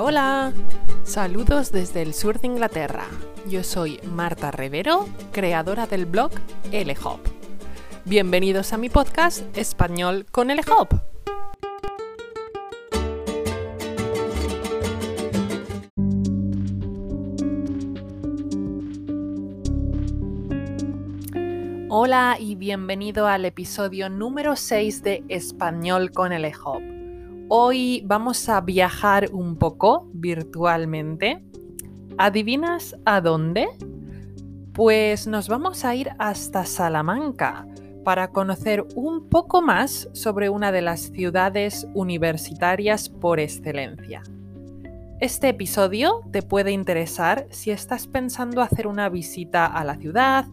Hola. Saludos desde el sur de Inglaterra. Yo soy Marta Rivero, creadora del blog LHOP. Bienvenidos a mi podcast Español con LHOP. Hola y bienvenido al episodio número 6 de Español con LHOP. Hoy vamos a viajar un poco virtualmente. ¿Adivinas a dónde? Pues nos vamos a ir hasta Salamanca para conocer un poco más sobre una de las ciudades universitarias por excelencia. Este episodio te puede interesar si estás pensando hacer una visita a la ciudad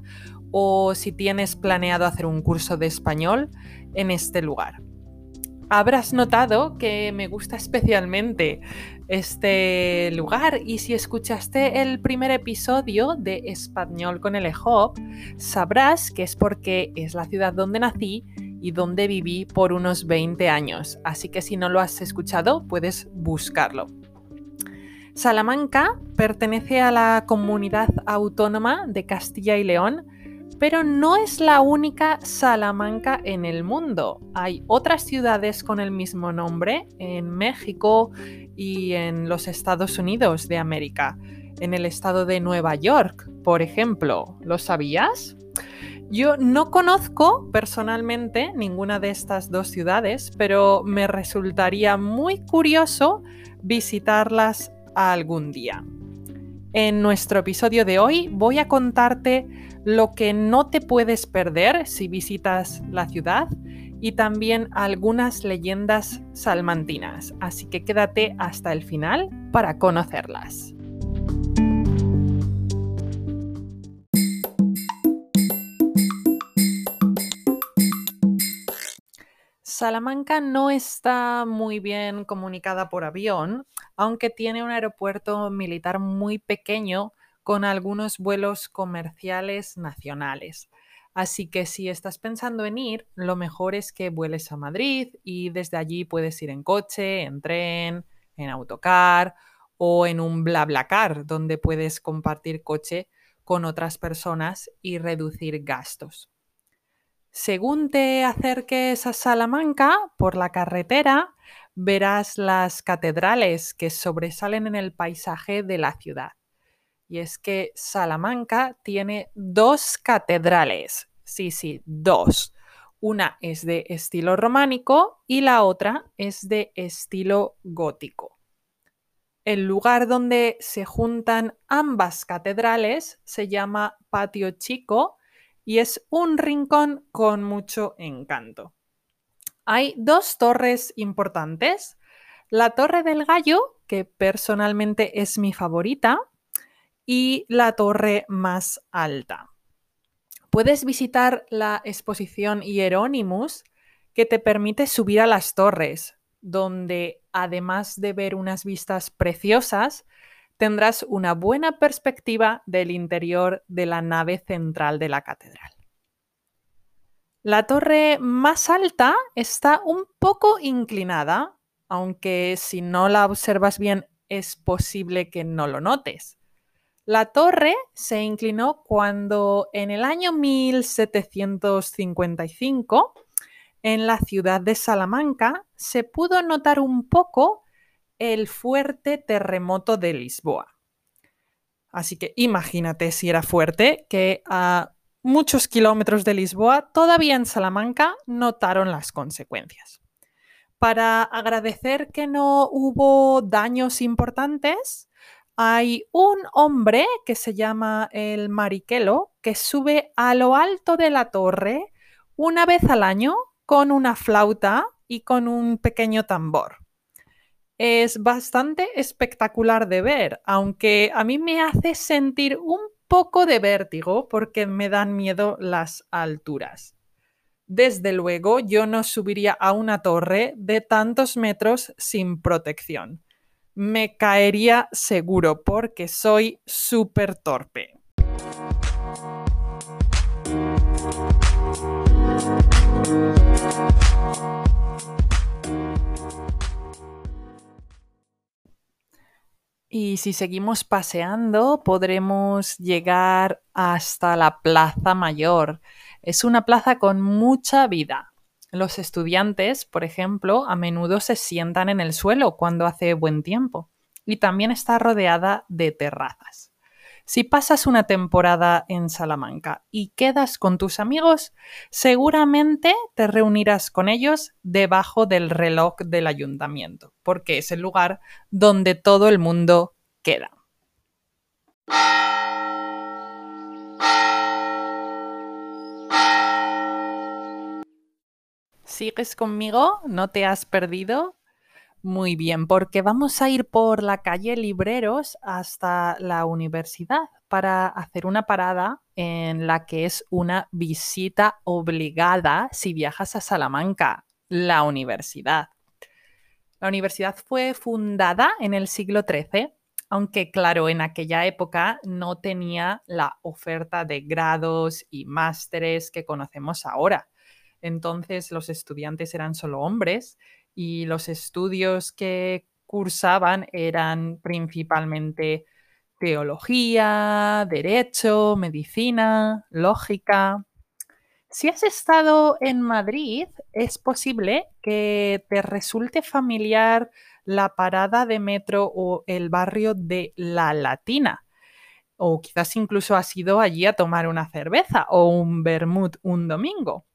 o si tienes planeado hacer un curso de español en este lugar habrás notado que me gusta especialmente este lugar y si escuchaste el primer episodio de Español con el EJOP, sabrás que es porque es la ciudad donde nací y donde viví por unos 20 años, así que si no lo has escuchado puedes buscarlo. Salamanca pertenece a la comunidad autónoma de Castilla y León, pero no es la única Salamanca en el mundo. Hay otras ciudades con el mismo nombre en México y en los Estados Unidos de América. En el estado de Nueva York, por ejemplo. ¿Lo sabías? Yo no conozco personalmente ninguna de estas dos ciudades, pero me resultaría muy curioso visitarlas algún día. En nuestro episodio de hoy voy a contarte lo que no te puedes perder si visitas la ciudad y también algunas leyendas salmantinas, así que quédate hasta el final para conocerlas. Salamanca no está muy bien comunicada por avión, aunque tiene un aeropuerto militar muy pequeño con algunos vuelos comerciales nacionales. Así que si estás pensando en ir, lo mejor es que vueles a Madrid y desde allí puedes ir en coche, en tren, en autocar o en un BlaBlaCar, donde puedes compartir coche con otras personas y reducir gastos. Según te acerques a Salamanca por la carretera, verás las catedrales que sobresalen en el paisaje de la ciudad. Y es que Salamanca tiene dos catedrales. Sí, sí, dos. Una es de estilo románico y la otra es de estilo gótico. El lugar donde se juntan ambas catedrales se llama Patio Chico y es un rincón con mucho encanto. Hay dos torres importantes. La Torre del Gallo, que personalmente es mi favorita, y la torre más alta. Puedes visitar la exposición Hieronymus, que te permite subir a las torres, donde además de ver unas vistas preciosas, tendrás una buena perspectiva del interior de la nave central de la catedral. La torre más alta está un poco inclinada, aunque si no la observas bien es posible que no lo notes. La torre se inclinó cuando en el año 1755 en la ciudad de Salamanca se pudo notar un poco el fuerte terremoto de Lisboa. Así que imagínate si era fuerte que a muchos kilómetros de Lisboa, todavía en Salamanca notaron las consecuencias. Para agradecer que no hubo daños importantes, hay un hombre que se llama el Mariquelo que sube a lo alto de la torre una vez al año con una flauta y con un pequeño tambor. Es bastante espectacular de ver, aunque a mí me hace sentir un poco de vértigo porque me dan miedo las alturas. Desde luego, yo no subiría a una torre de tantos metros sin protección. Me caería seguro porque soy súper torpe. Y si seguimos paseando, podremos llegar hasta la Plaza Mayor. Es una plaza con mucha vida. Los estudiantes, por ejemplo, a menudo se sientan en el suelo cuando hace buen tiempo y también está rodeada de terrazas. Si pasas una temporada en Salamanca y quedas con tus amigos, seguramente te reunirás con ellos debajo del reloj del ayuntamiento, porque es el lugar donde todo el mundo queda. ¿Sigues conmigo? ¿No te has perdido? Muy bien, porque vamos a ir por la calle Libreros hasta la universidad para hacer una parada en la que es una visita obligada si viajas a Salamanca, la universidad. La universidad fue fundada en el siglo XIII, aunque claro, en aquella época no tenía la oferta de grados y másteres que conocemos ahora. Entonces los estudiantes eran solo hombres y los estudios que cursaban eran principalmente teología, derecho, medicina, lógica. Si has estado en Madrid, es posible que te resulte familiar la parada de metro o el barrio de La Latina. O quizás incluso has ido allí a tomar una cerveza o un vermut un domingo.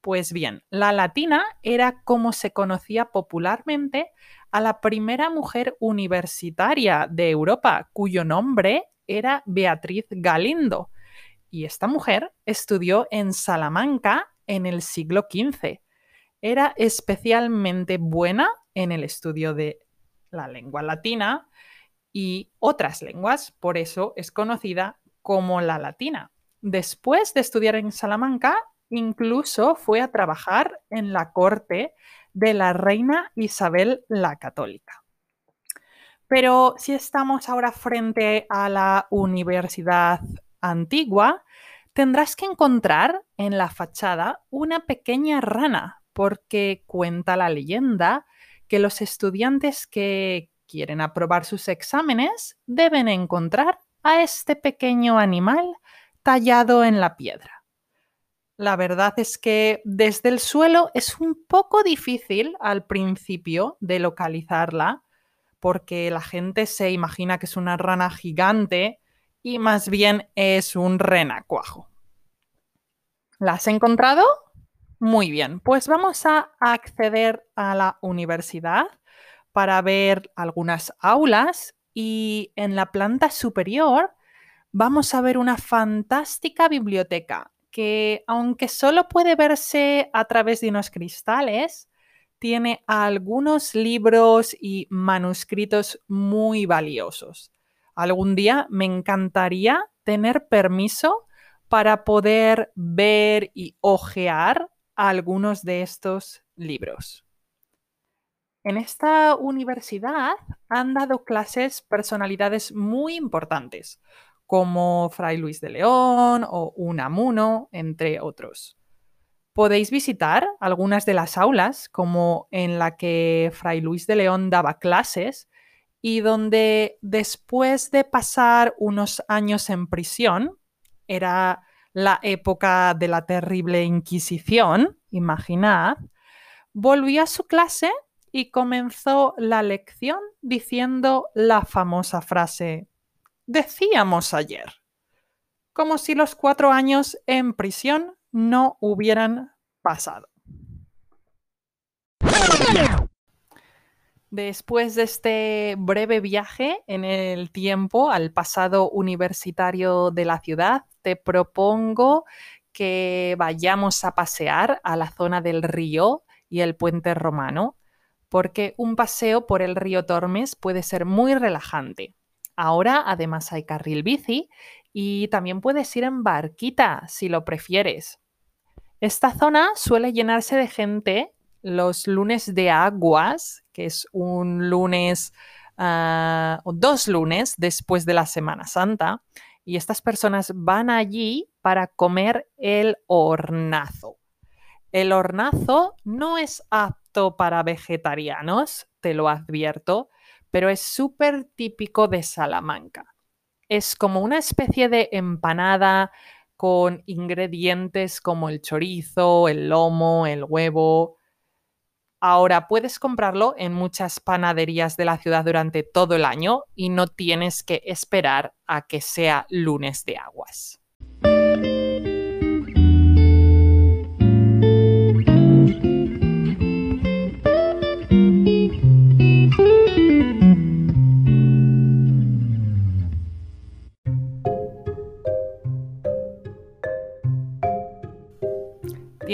Pues bien, la latina era como se conocía popularmente a la primera mujer universitaria de Europa, cuyo nombre era Beatriz Galindo. Y esta mujer estudió en Salamanca en el siglo XV. Era especialmente buena en el estudio de la lengua latina y otras lenguas, por eso es conocida como la latina. Después de estudiar en Salamanca, Incluso fue a trabajar en la corte de la reina Isabel la Católica. Pero si estamos ahora frente a la universidad antigua, tendrás que encontrar en la fachada una pequeña rana, porque cuenta la leyenda que los estudiantes que quieren aprobar sus exámenes deben encontrar a este pequeño animal tallado en la piedra. La verdad es que desde el suelo es un poco difícil al principio de localizarla porque la gente se imagina que es una rana gigante y más bien es un renacuajo. ¿La has encontrado? Muy bien, pues vamos a acceder a la universidad para ver algunas aulas y en la planta superior vamos a ver una fantástica biblioteca que aunque solo puede verse a través de unos cristales, tiene algunos libros y manuscritos muy valiosos. Algún día me encantaría tener permiso para poder ver y hojear algunos de estos libros. En esta universidad han dado clases personalidades muy importantes, como Fray Luis de León o Unamuno, entre otros. Podéis visitar algunas de las aulas, como en la que Fray Luis de León daba clases y donde después de pasar unos años en prisión, era la época de la terrible Inquisición, imaginad, volvió a su clase y comenzó la lección diciendo la famosa frase decíamos ayer, como si los cuatro años en prisión no hubieran pasado. Después de este breve viaje en el tiempo al pasado universitario de la ciudad, te propongo que vayamos a pasear a la zona del río y el puente romano, porque un paseo por el río Tormes puede ser muy relajante. Ahora además hay carril bici y también puedes ir en barquita si lo prefieres. Esta zona suele llenarse de gente los lunes de aguas, que es un lunes ah, o dos lunes después de la Semana Santa, y estas personas van allí para comer el hornazo. El hornazo no es apto para vegetarianos, te lo advierto, pero es súper típico de Salamanca. Es como una especie de empanada con ingredientes como el chorizo, el lomo, el huevo. Ahora puedes comprarlo en muchas panaderías de la ciudad durante todo el año y no tienes que esperar a que sea lunes de aguas.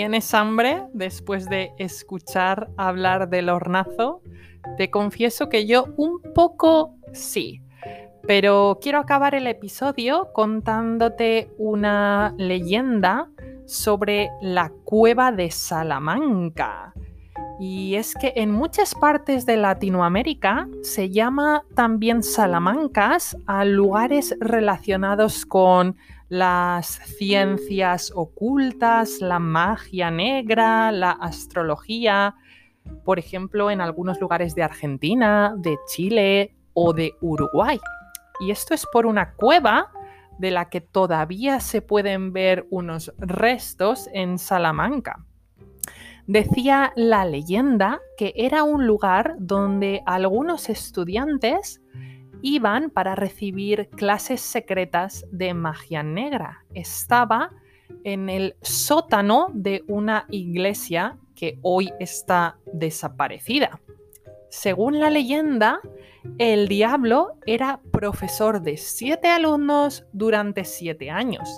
¿Tienes hambre después de escuchar hablar del hornazo? Te confieso que yo un poco sí. Pero quiero acabar el episodio contándote una leyenda sobre la cueva de Salamanca. Y es que en muchas partes de Latinoamérica se llama también Salamancas a lugares relacionados con las ciencias ocultas, la magia negra, la astrología, por ejemplo, en algunos lugares de Argentina, de Chile o de Uruguay. Y esto es por una cueva de la que todavía se pueden ver unos restos en Salamanca. Decía la leyenda que era un lugar donde algunos estudiantes iban para recibir clases secretas de magia negra. Estaba en el sótano de una iglesia que hoy está desaparecida. Según la leyenda, el diablo era profesor de siete alumnos durante siete años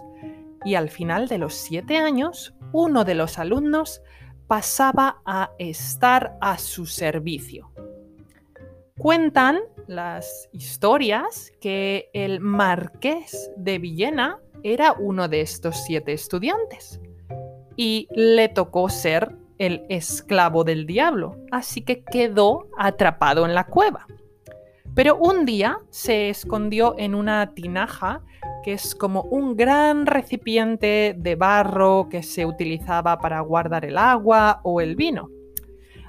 y al final de los siete años, uno de los alumnos pasaba a estar a su servicio. Cuentan las historias que el marqués de Villena era uno de estos siete estudiantes y le tocó ser el esclavo del diablo, así que quedó atrapado en la cueva. Pero un día se escondió en una tinaja que es como un gran recipiente de barro que se utilizaba para guardar el agua o el vino.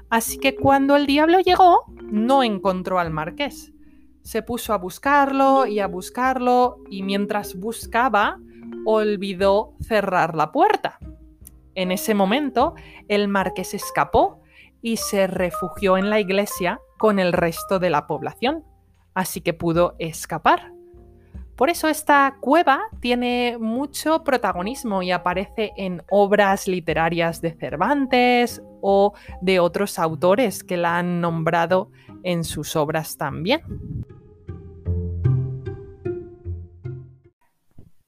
Así que cuando el diablo llegó, no encontró al marqués. Se puso a buscarlo y a buscarlo y mientras buscaba, olvidó cerrar la puerta. En ese momento, el marqués escapó y se refugió en la iglesia con el resto de la población, así que pudo escapar. Por eso esta cueva tiene mucho protagonismo y aparece en obras literarias de Cervantes o de otros autores que la han nombrado en sus obras también.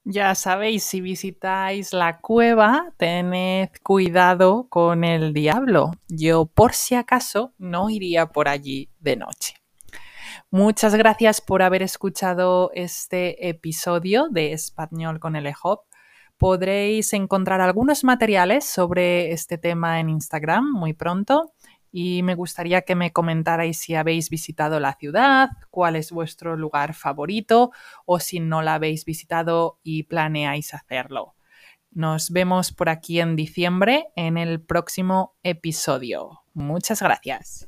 Ya sabéis, si visitáis la cueva, tened cuidado con el diablo. Yo, por si acaso, no iría por allí de noche. Muchas gracias por haber escuchado este episodio de Español con el EHOP. Podréis encontrar algunos materiales sobre este tema en Instagram muy pronto y me gustaría que me comentarais si habéis visitado la ciudad, cuál es vuestro lugar favorito o si no la habéis visitado y planeáis hacerlo. Nos vemos por aquí en diciembre en el próximo episodio. Muchas gracias.